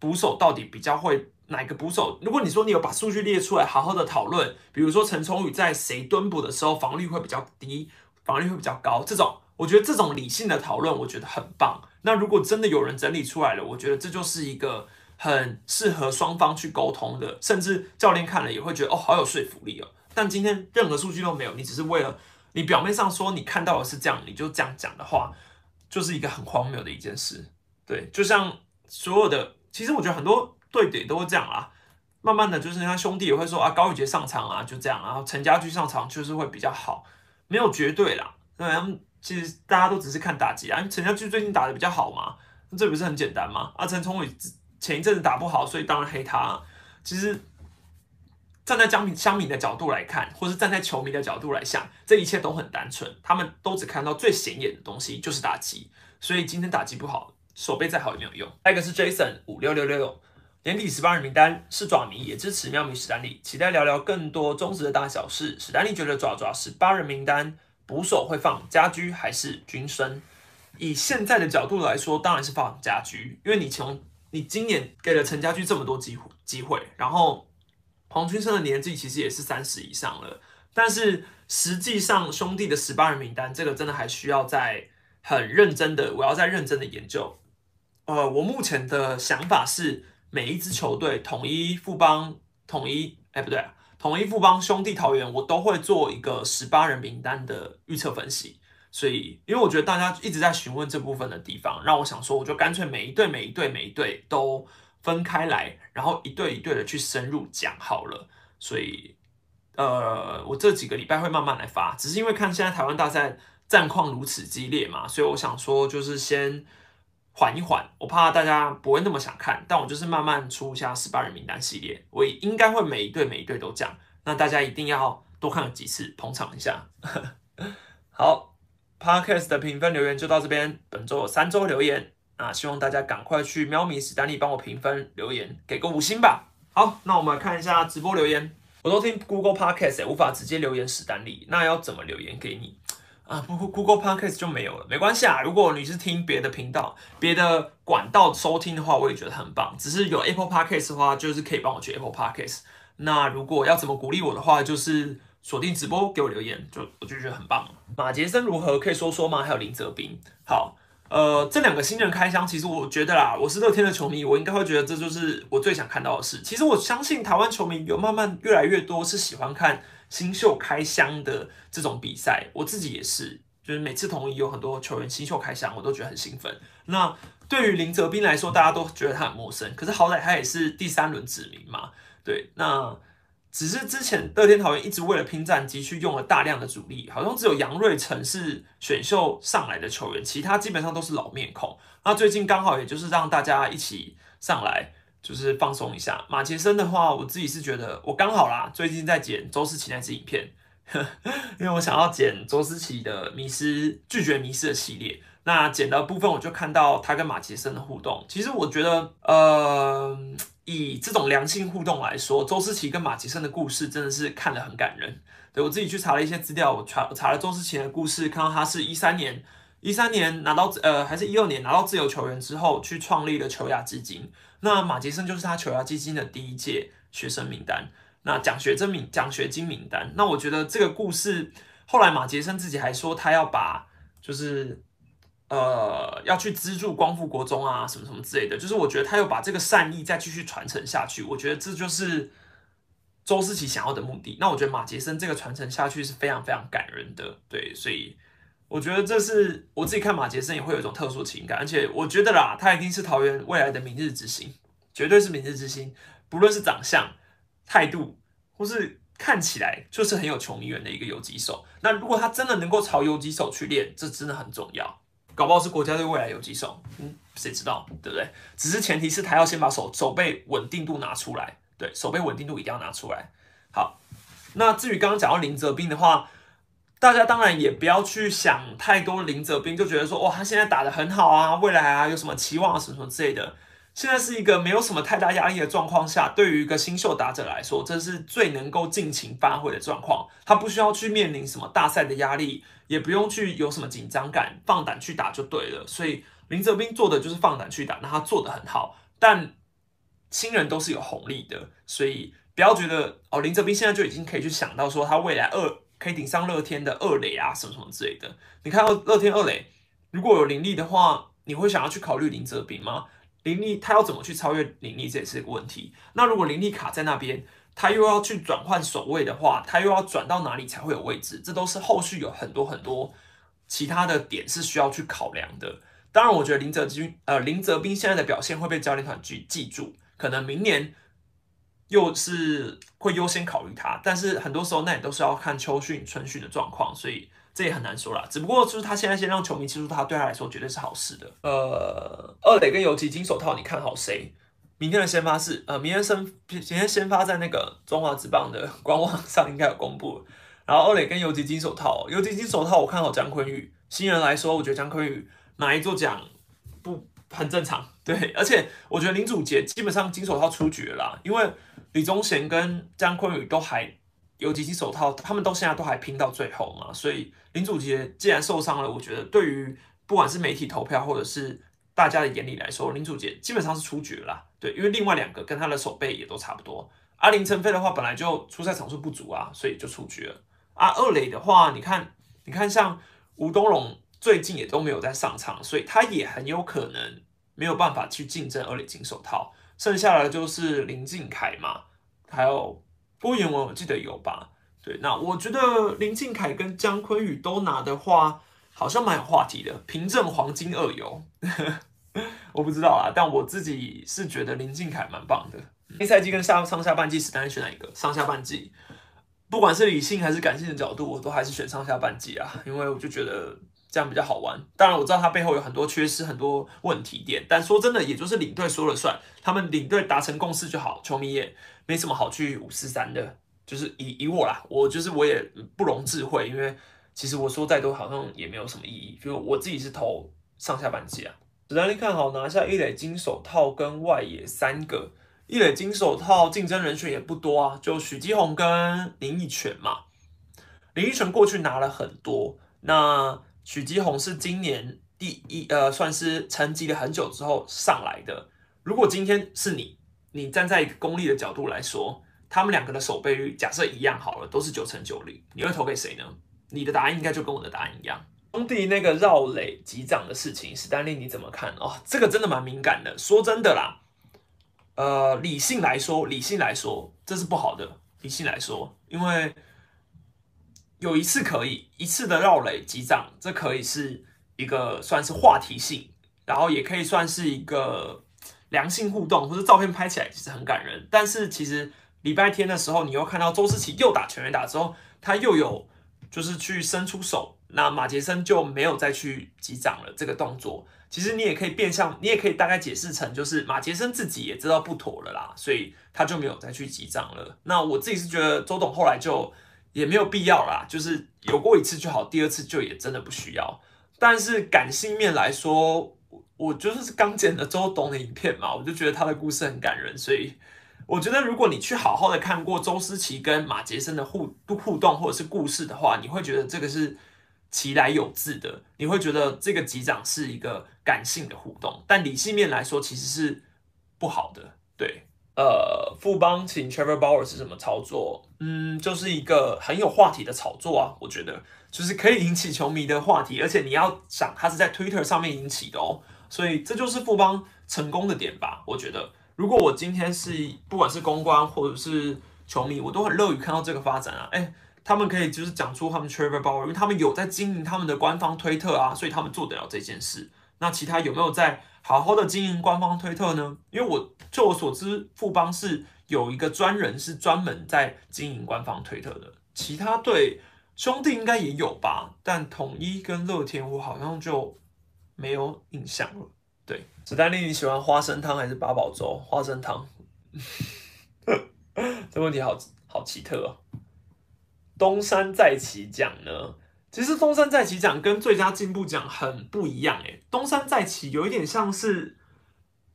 捕手到底比较会哪个捕手？如果你说你有把数据列出来，好好的讨论，比如说陈崇宇在谁蹲捕的时候防率会比较低，防率会比较高，这种我觉得这种理性的讨论，我觉得很棒。那如果真的有人整理出来了，我觉得这就是一个很适合双方去沟通的，甚至教练看了也会觉得哦，好有说服力哦。但今天任何数据都没有，你只是为了你表面上说你看到的是这样，你就这样讲的话，就是一个很荒谬的一件事。对，就像所有的。其实我觉得很多队队都会这样啊，慢慢的就是他兄弟也会说啊，高宇杰上场啊，就这样，然后陈家驹上场就是会比较好，没有绝对啦。那其实大家都只是看打击啊，陈家驹最近打的比较好嘛，这不是很简单吗？啊，陈崇伟前一阵子打不好，所以当然黑他。其实站在江民乡民的角度来看，或是站在球迷的角度来想，这一切都很单纯，他们都只看到最显眼的东西，就是打击。所以今天打击不好。手背再好也没有用。下一个是 Jason 五六六六，年底十八人名单是爪迷也支持妙米史丹利，期待聊聊更多中职的大小事。史丹利觉得爪爪十八人名单捕手会放家居还是军生？以现在的角度来说，当然是放家居，因为你从你今年给了陈家驹这么多机会机会，然后黄军生的年纪其实也是三十以上了，但是实际上兄弟的十八人名单，这个真的还需要在很认真的，我要再认真的研究。呃，我目前的想法是，每一支球队统一富邦、统一哎不对，统一富邦兄弟桃园，我都会做一个十八人名单的预测分析。所以，因为我觉得大家一直在询问这部分的地方，让我想说，我就干脆每一队、每一队、每一队都分开来，然后一队一队的去深入讲好了。所以，呃，我这几个礼拜会慢慢来发，只是因为看现在台湾大赛战况如此激烈嘛，所以我想说，就是先。缓一缓，我怕大家不会那么想看，但我就是慢慢出一下十八人名单系列，我也应该会每一队每一队都讲，那大家一定要多看几次，捧场一下。好，Podcast 的评分留言就到这边，本周有三周留言，那希望大家赶快去喵咪史丹利帮我评分留言，给个五星吧。好，那我们来看一下直播留言。我都听 Google Podcast，无法直接留言史丹利，那要怎么留言给你啊？不过 Google Podcast 就没有了，没关系啊。如果你是听别的频道、别的管道收听的话，我也觉得很棒。只是有 Apple Podcast 的话，就是可以帮我去 Apple Podcast。那如果要怎么鼓励我的话，就是锁定直播给我留言，就我就觉得很棒。马杰森如何可以说说吗？还有林泽斌，好。呃，这两个新人开箱，其实我觉得啦，我是乐天的球迷，我应该会觉得这就是我最想看到的事。其实我相信台湾球迷有慢慢越来越多是喜欢看新秀开箱的这种比赛，我自己也是，就是每次同意有很多球员新秀开箱，我都觉得很兴奋。那对于林泽斌来说，大家都觉得他很陌生，可是好歹他也是第三轮指名嘛，对，那。只是之前乐天桃园一直为了拼战绩去用了大量的主力，好像只有杨瑞成是选秀上来的球员，其他基本上都是老面孔。那最近刚好也就是让大家一起上来，就是放松一下。马杰森的话，我自己是觉得我刚好啦，最近在剪周思琪那支影片，因为我想要剪周思琪的迷失拒绝迷失的系列。那剪的部分我就看到他跟马杰森的互动，其实我觉得，呃。以这种良性互动来说，周思齐跟马杰森的故事真的是看得很感人。对我自己去查了一些资料，我查我查了周思齐的故事，看到他是一三年一三年拿到呃还是一二年拿到自由球员之后，去创立了球雅基金。那马杰森就是他球雅基金的第一届学生名单，那奖学金名奖学金名单。那我觉得这个故事后来马杰森自己还说，他要把就是。呃，要去资助光复国中啊，什么什么之类的，就是我觉得他又把这个善意再继续传承下去，我觉得这就是周思齐想要的目的。那我觉得马杰森这个传承下去是非常非常感人的，对，所以我觉得这是我自己看马杰森也会有一种特殊情感，而且我觉得啦，他一定是桃园未来的明日之星，绝对是明日之星，不论是长相、态度，或是看起来就是很有球迷缘的一个游击手。那如果他真的能够朝游击手去练，这真的很重要。搞不好是国家队未来有几手，嗯，谁知道，对不对？只是前提是他要先把手手背稳定度拿出来，对手背稳定度一定要拿出来。好，那至于刚刚讲到林泽斌的话，大家当然也不要去想太多林泽斌，就觉得说哇，他现在打得很好啊，未来啊有什么期望啊什么什么之类的。现在是一个没有什么太大压力的状况下，对于一个新秀打者来说，这是最能够尽情发挥的状况。他不需要去面临什么大赛的压力，也不用去有什么紧张感，放胆去打就对了。所以林泽斌做的就是放胆去打，那他做的很好。但新人都是有红利的，所以不要觉得哦，林泽斌现在就已经可以去想到说他未来二可以顶上乐天的二垒啊什么什么之类的。你看到乐天二垒如果有林立的话，你会想要去考虑林泽斌吗？林立他要怎么去超越林立，这也是一个问题。那如果林立卡在那边，他又要去转换守卫的话，他又要转到哪里才会有位置？这都是后续有很多很多其他的点是需要去考量的。当然，我觉得林泽军呃林泽斌现在的表现会被教练团去记住，可能明年又是会优先考虑他。但是很多时候那也都是要看秋训春训的状况，所以。这也很难说啦，只不过就是他现在先让球迷记住他，对他来说绝对是好事的。呃，二垒跟游击金手套，你看好谁？明天的先发是呃，明天先明天先发在那个中华职棒的官网上应该有公布。然后二垒跟游击金手套，游击金手套我看好姜坤宇。新人来说，我觉得姜坤宇拿一座奖不很正常。对，而且我觉得林祖杰基本上金手套出局了，因为李宗贤跟姜坤宇都还。有几级手套，他们都现在都还拼到最后嘛，所以林祖杰既然受伤了，我觉得对于不管是媒体投票或者是大家的眼里来说，林祖杰基本上是出局了。对，因为另外两个跟他的手背也都差不多。阿林晨飞的话，本来就出赛场数不足啊，所以就出局了。啊，二垒的话，你看，你看像吴东龙最近也都没有在上场，所以他也很有可能没有办法去竞争二垒金手套。剩下来就是林敬凯嘛，还有。郭彦文我记得有吧？对，那我觉得林敬凯跟姜昆宇都拿的话，好像蛮有话题的。凭证黄金二游，我不知道啊，但我自己是觉得林敬凯蛮棒的。一赛季跟下上下半季是单选哪一个？上下半季，不管是理性还是感性的角度，我都还是选上下半季啊，因为我就觉得这样比较好玩。当然我知道他背后有很多缺失、很多问题点，但说真的，也就是领队说了算，他们领队达成共识就好，球迷也。没什么好去五四三的，就是以以我啦，我就是我也不容智慧，因为其实我说再多好像也没有什么意义，就我自己是投上下半季啊。史丹利看好拿下一垒金手套跟外野三个，一垒金手套竞争人选也不多啊，就许基宏跟林奕泉嘛。林奕泉过去拿了很多，那许基宏是今年第一，呃，算是沉寂了很久之后上来的。如果今天是你，你站在一个功利的角度来说，他们两个的守备率假设一样好了，都是九成九率，你会投给谁呢？你的答案应该就跟我的答案一样。兄弟那个绕垒击掌的事情，史丹利你怎么看哦？这个真的蛮敏感的。说真的啦，呃，理性来说，理性来说，这是不好的。理性来说，因为有一次可以一次的绕垒击掌，这可以是一个算是话题性，然后也可以算是一个良性互动，或者照片拍起来其实很感人。但是其实礼拜天的时候，你又看到周思齐又打全员打之后，他又有就是去伸出手。那马杰森就没有再去击掌了。这个动作，其实你也可以变相，你也可以大概解释成，就是马杰森自己也知道不妥了啦，所以他就没有再去击掌了。那我自己是觉得周董后来就也没有必要啦，就是有过一次就好，第二次就也真的不需要。但是感性面来说，我就是刚剪的周董的影片嘛，我就觉得他的故事很感人，所以我觉得如果你去好好的看过周思齐跟马杰森的互互动或者是故事的话，你会觉得这个是。其来有自的，你会觉得这个机长是一个感性的互动，但理性面来说其实是不好的。对，呃，富邦请 Trevor Bauer 是什么操作？嗯，就是一个很有话题的炒作啊，我觉得就是可以引起球迷的话题，而且你要想他是在 Twitter 上面引起的哦，所以这就是富邦成功的点吧。我觉得，如果我今天是不管是公关或者是球迷，我都很乐于看到这个发展啊，哎。他们可以就是讲出他们 Trevor Bauer，因为他们有在经营他们的官方推特啊，所以他们做得了这件事。那其他有没有在好好的经营官方推特呢？因为我就我所知，富邦是有一个专人是专门在经营官方推特的。其他队兄弟应该也有吧，但统一跟乐天我好像就没有印象了。对，史丹利，你喜欢花生汤还是八宝粥？花生汤。这问题好好奇特哦。东山再起讲呢？其实东山再起奖跟最佳进步奖很不一样诶。东山再起有一点像是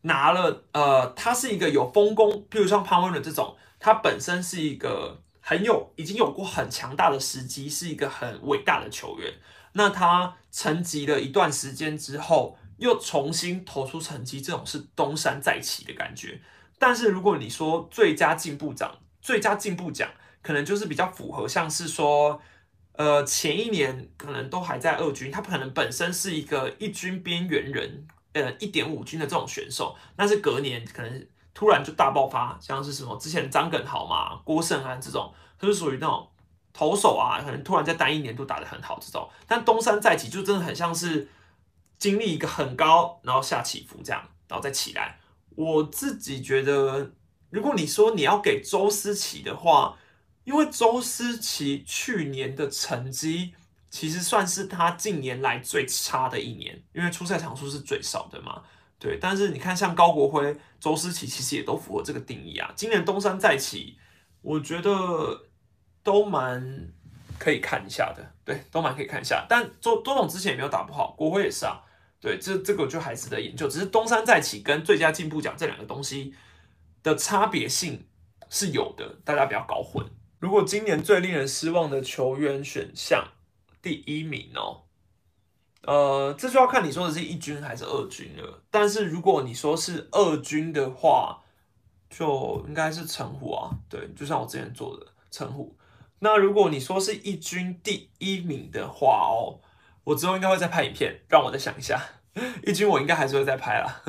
拿了呃，他是一个有丰功，譬如像潘威伦这种，他本身是一个很有已经有过很强大的时机，是一个很伟大的球员。那他沉寂了一段时间之后，又重新投出成绩，这种是东山再起的感觉。但是如果你说最佳进步奖，最佳进步奖。可能就是比较符合，像是说，呃，前一年可能都还在二军，他可能本身是一个一军边缘人，呃，一点五军的这种选手，但是隔年可能突然就大爆发，像是什么之前张耿豪嘛、郭胜安这种，他是属于那种投手啊，可能突然在单一年度打得很好这种。但东山再起就真的很像是经历一个很高，然后下起伏这样，然后再起来。我自己觉得，如果你说你要给周思齐的话，因为周思齐去年的成绩其实算是他近年来最差的一年，因为出赛场数是最少的嘛。对，但是你看像高国辉、周思齐其实也都符合这个定义啊。今年东山再起，我觉得都蛮可以看一下的，对，都蛮可以看一下。但周周董之前也没有打不好，国辉也是啊。对，这这个就还值得研究。只是东山再起跟最佳进步奖这两个东西的差别性是有的，大家不要搞混。如果今年最令人失望的球员选项第一名哦，呃，这就要看你说的是一军还是二军了。但是如果你说是二军的话，就应该是陈虎啊，对，就像我之前做的陈虎。那如果你说是一军第一名的话哦，我之后应该会再拍影片，让我再想一下。一军我应该还是会再拍啦。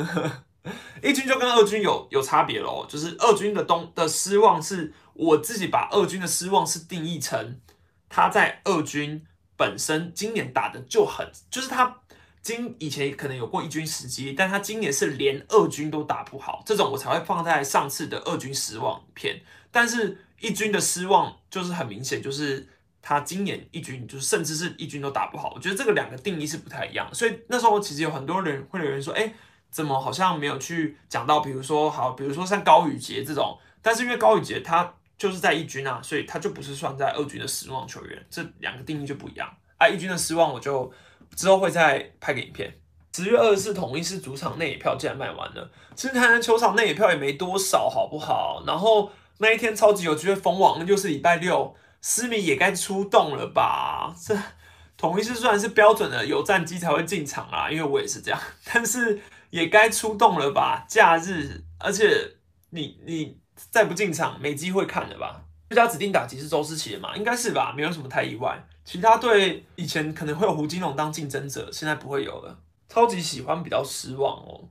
一军就跟二军有有差别喽，就是二军的东的失望是。我自己把二军的失望是定义成他在二军本身今年打的就很，就是他今以前可能有过一军时机，但他今年是连二军都打不好，这种我才会放在上次的二军失望片。但是一军的失望就是很明显，就是他今年一军就是甚至是一军都打不好。我觉得这个两个定义是不太一样，所以那时候其实有很多人会有人说，哎，怎么好像没有去讲到，比如说好，比如说像高宇杰这种，但是因为高宇杰他。就是在一军啊，所以他就不是算在二军的失望球员，这两个定义就不一样。啊，一军的失望我就之后会再拍个影片。十月二十四统一是主场内野票竟然卖完了，其实台南球场内野票也没多少，好不好？然后那一天超级有机会封网，那就是礼拜六，思迷也该出动了吧？这 统一是虽然是标准的有战机才会进场啊，因为我也是这样，但是也该出动了吧？假日，而且你你再不进场，没机会看了吧？最佳指定打击是周思齐的嘛？应该是吧？没有什么太意外。其他队以前可能会有胡金龙当竞争者，现在不会有了。超级喜欢，比较失望哦。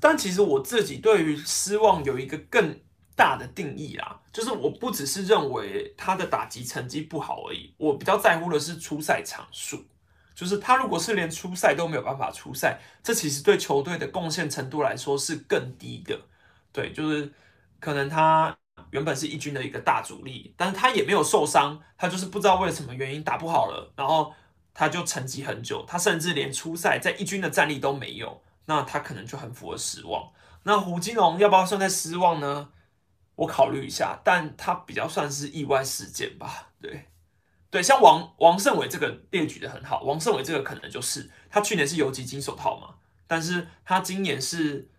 但其实我自己对于失望有一个更大的定义啦，就是我不只是认为他的打击成绩不好而已，我比较在乎的是出赛场数。就是他如果是连出赛都没有办法出赛，这其实对球队的贡献程度来说是更低的。对，就是可能他原本是一军的一个大主力，但是他也没有受伤，他就是不知道为什么原因打不好了，然后。他就沉寂很久，他甚至连初赛在一军的战力都没有，那他可能就很符合失望。那胡金龙要不要算在失望呢？我考虑一下，但他比较算是意外事件吧。对，对，像王王胜伟这个列举的很好，王胜伟这个可能就是他去年是游击金手套嘛，但是他今年是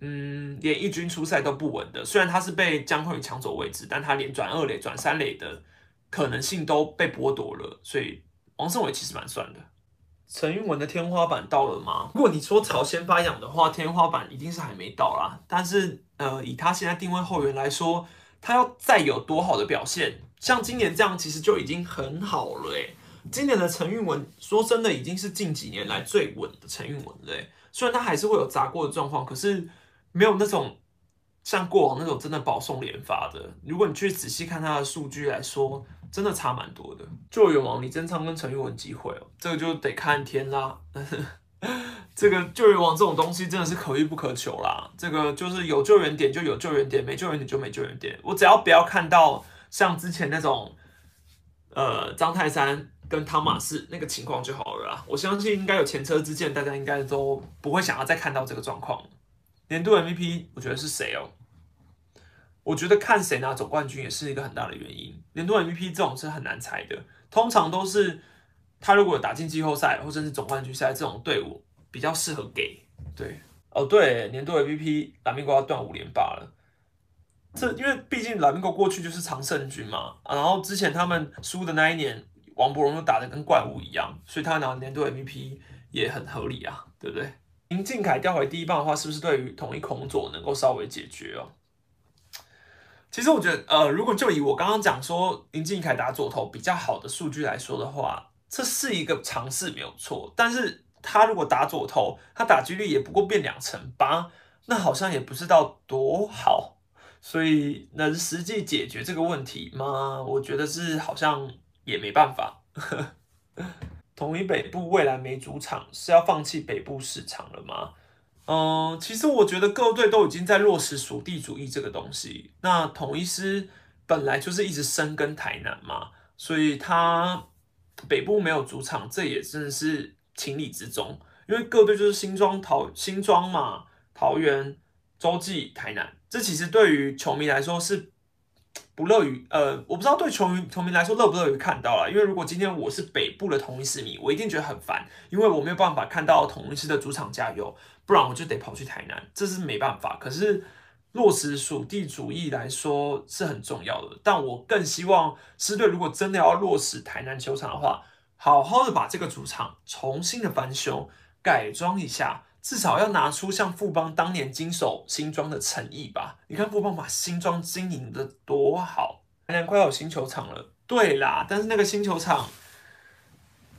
嗯连一军出赛都不稳的，虽然他是被江坤宇抢走位置，但他连转二垒转三垒的可能性都被剥夺了，所以。王胜伟其实蛮算的。陈韵文的天花板到了吗？如果你说朝先发养的话，天花板一定是还没到啦。但是，呃，以他现在定位后援来说，他要再有多好的表现，像今年这样，其实就已经很好了诶。今年的陈韵文，说真的，已经是近几年来最稳的陈韵文了。虽然他还是会有砸锅的状况，可是没有那种像过往那种真的保送连发的。如果你去仔细看他的数据来说，真的差蛮多的。救援王李贞昌跟陈玉文机会哦，这个就得看天啦。这个救援王这种东西真的是可遇不可求啦。这个就是有救援点就有救援点，没救援点就没救援点。我只要不要看到像之前那种，呃，张泰山跟汤马士那个情况就好了啦。我相信应该有前车之鉴，大家应该都不会想要再看到这个状况。年度 MVP 我觉得是谁哦？我觉得看谁拿总冠军也是一个很大的原因。年度 MVP 这种是很难猜的，通常都是他如果打进季后赛或者是总冠军赛这种队伍比较适合给。对，哦对，年度 MVP 蓝明国要断五连霸了。这因为毕竟蓝明国过去就是常胜军嘛，然后之前他们输的那一年，王伯荣又打得跟怪物一样，所以他拿年度 MVP 也很合理啊，对不对？林敬凯调回第一棒的话，是不是对于统一孔左能够稍微解决哦？其实我觉得，呃，如果就以我刚刚讲说林敬凯打左投比较好的数据来说的话，这是一个尝试没有错。但是他如果打左投，他打击率也不过变两成八，那好像也不知道多好。所以能实际解决这个问题吗？我觉得是好像也没办法。统一北部未来没主场，是要放弃北部市场了吗？嗯，其实我觉得各队都已经在落实属地主义这个东西。那统一师本来就是一直深耕台南嘛，所以他北部没有主场，这也真的是情理之中。因为各队就是新庄桃新庄嘛，桃园、洲际、台南，这其实对于球迷来说是。不乐于呃，我不知道对球迷球迷来说乐不乐于看到了，因为如果今天我是北部的同一市民，我一定觉得很烦，因为我没有办法看到同一市的主场加油，不然我就得跑去台南，这是没办法。可是落实属地主义来说是很重要的，但我更希望狮队如果真的要落实台南球场的话，好好的把这个主场重新的翻修改装一下。至少要拿出像富邦当年经手新庄的诚意吧？你看富邦把新庄经营的多好，台南快要有新球场了。对啦，但是那个新球场，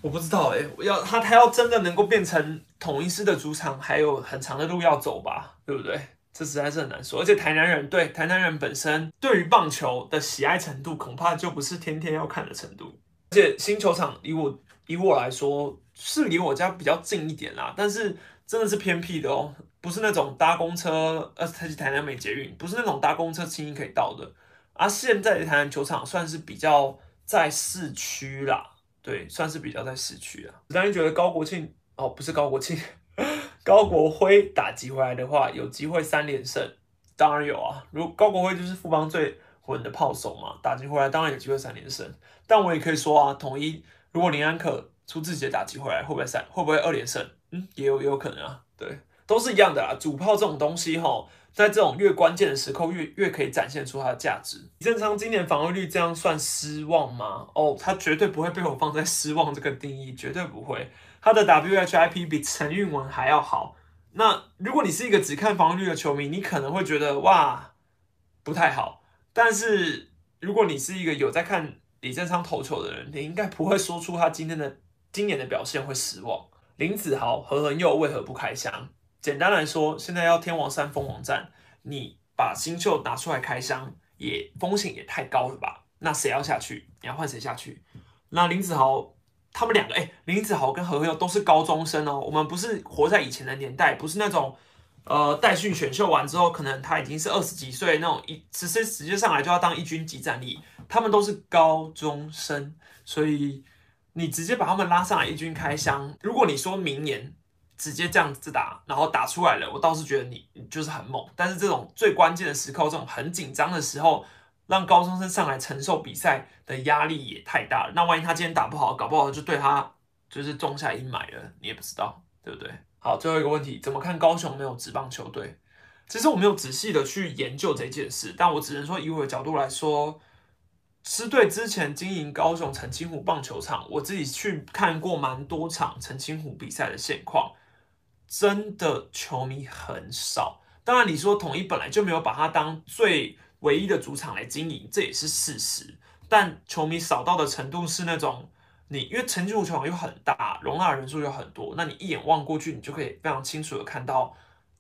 我不知道哎，要他他要真的能够变成统一师的主场，还有很长的路要走吧？对不对？这实在是很难说。而且台南人对台南人本身对于棒球的喜爱程度，恐怕就不是天天要看的程度。而且新球场以我以我来说，是离我家比较近一点啦，但是。真的是偏僻的哦，不是那种搭公车，呃，特别台南美捷运，不是那种搭公车轻易可以到的。而现在的台南球场算是比较在市区啦，对，算是比较在市区啊。当然觉得高国庆哦，不是高国庆，高国辉打击回来的话，有机会三连胜，当然有啊。如高国辉就是富邦最稳的炮手嘛，打击回来当然有机会三连胜。但我也可以说啊，统一如果林安可出自己的打击回来，会不会三？会不会二连胜？嗯，也有也有可能啊，对，都是一样的啊。主炮这种东西哈，在这种越关键的时刻，越越可以展现出它的价值。李正昌今年防御率这样算失望吗？哦，他绝对不会被我放在失望这个定义，绝对不会。他的 WHIP 比陈韵文还要好。那如果你是一个只看防御率的球迷，你可能会觉得哇不太好。但是如果你是一个有在看李正昌投球的人，你应该不会说出他今天的今年的表现会失望。林子豪何恒佑为何不开箱？简单来说，现在要天王山封王战，你把新秀拿出来开箱，也风险也太高了吧？那谁要下去？你要换谁下去？那林子豪他们两个，哎，林子豪跟何恒佑都是高中生哦。我们不是活在以前的年代，不是那种呃代训选秀完之后，可能他已经是二十几岁那种一直接直接上来就要当一军级战力。他们都是高中生，所以你直接把他们拉上来一军开箱。如果你说明年直接这样子打，然后打出来了，我倒是觉得你就是很猛。但是这种最关键的时刻，这种很紧张的时候，让高中生上来承受比赛的压力也太大了。那万一他今天打不好，搞不好就对他就是种下阴霾了，你也不知道，对不对？好，最后一个问题，怎么看高雄没有职棒球队？其实我没有仔细的去研究这件事，但我只能说以我的角度来说。狮队之前经营高雄澄清湖棒球场，我自己去看过蛮多场澄清湖比赛的现况，真的球迷很少。当然，你说统一本来就没有把它当最唯一的主场来经营，这也是事实。但球迷少到的程度是那种，你因为澄清湖球场又很大，容纳人数又很多，那你一眼望过去，你就可以非常清楚的看到，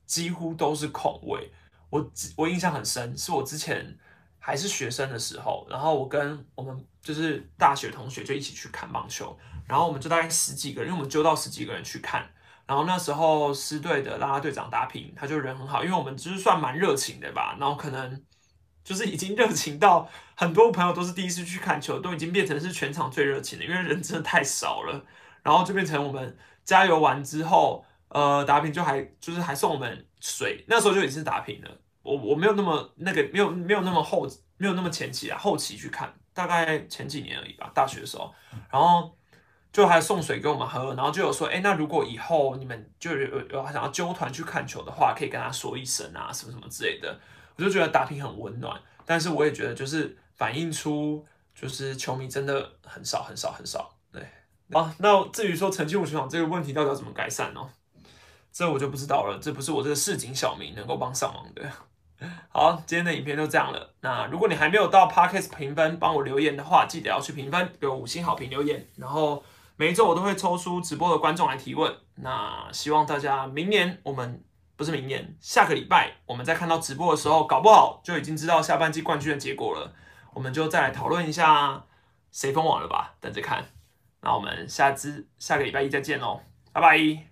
几乎都是空位。我我印象很深，是我之前。还是学生的时候，然后我跟我们就是大学同学就一起去看棒球，然后我们就大概十几个人，因为我们揪到十几个人去看，然后那时候师队的啦啦队长达平，他就人很好，因为我们就是算蛮热情的吧，然后可能就是已经 热情到很多朋友都是第一次去看球，都已经变成是全场最热情的，因为人真的太少了，然后就变成我们加油完之后，呃，达平就还就是还送我们水，那时候就已经是达平了。我我没有那么那个没有没有那么后没有那么前期啊后期去看大概前几年而已吧大学的时候，然后就还送水给我们喝，然后就有说哎那如果以后你们就有有想要揪团去看球的话，可以跟他说一声啊什么什么之类的，我就觉得打拼很温暖，但是我也觉得就是反映出就是球迷真的很少很少很少对啊那至于说澄清湖球场这个问题到底要怎么改善呢？这我就不知道了，这不是我这个市井小民能够帮上忙的。好，今天的影片就这样了。那如果你还没有到 Podcast 评分帮我留言的话，记得要去评分，给我五星好评留言。然后每一周我都会抽出直播的观众来提问。那希望大家明年我们不是明年，下个礼拜我们在看到直播的时候，搞不好就已经知道下半季冠军的结果了。我们就再来讨论一下谁封网了吧，等着看。那我们下支下个礼拜一再见喽，拜拜。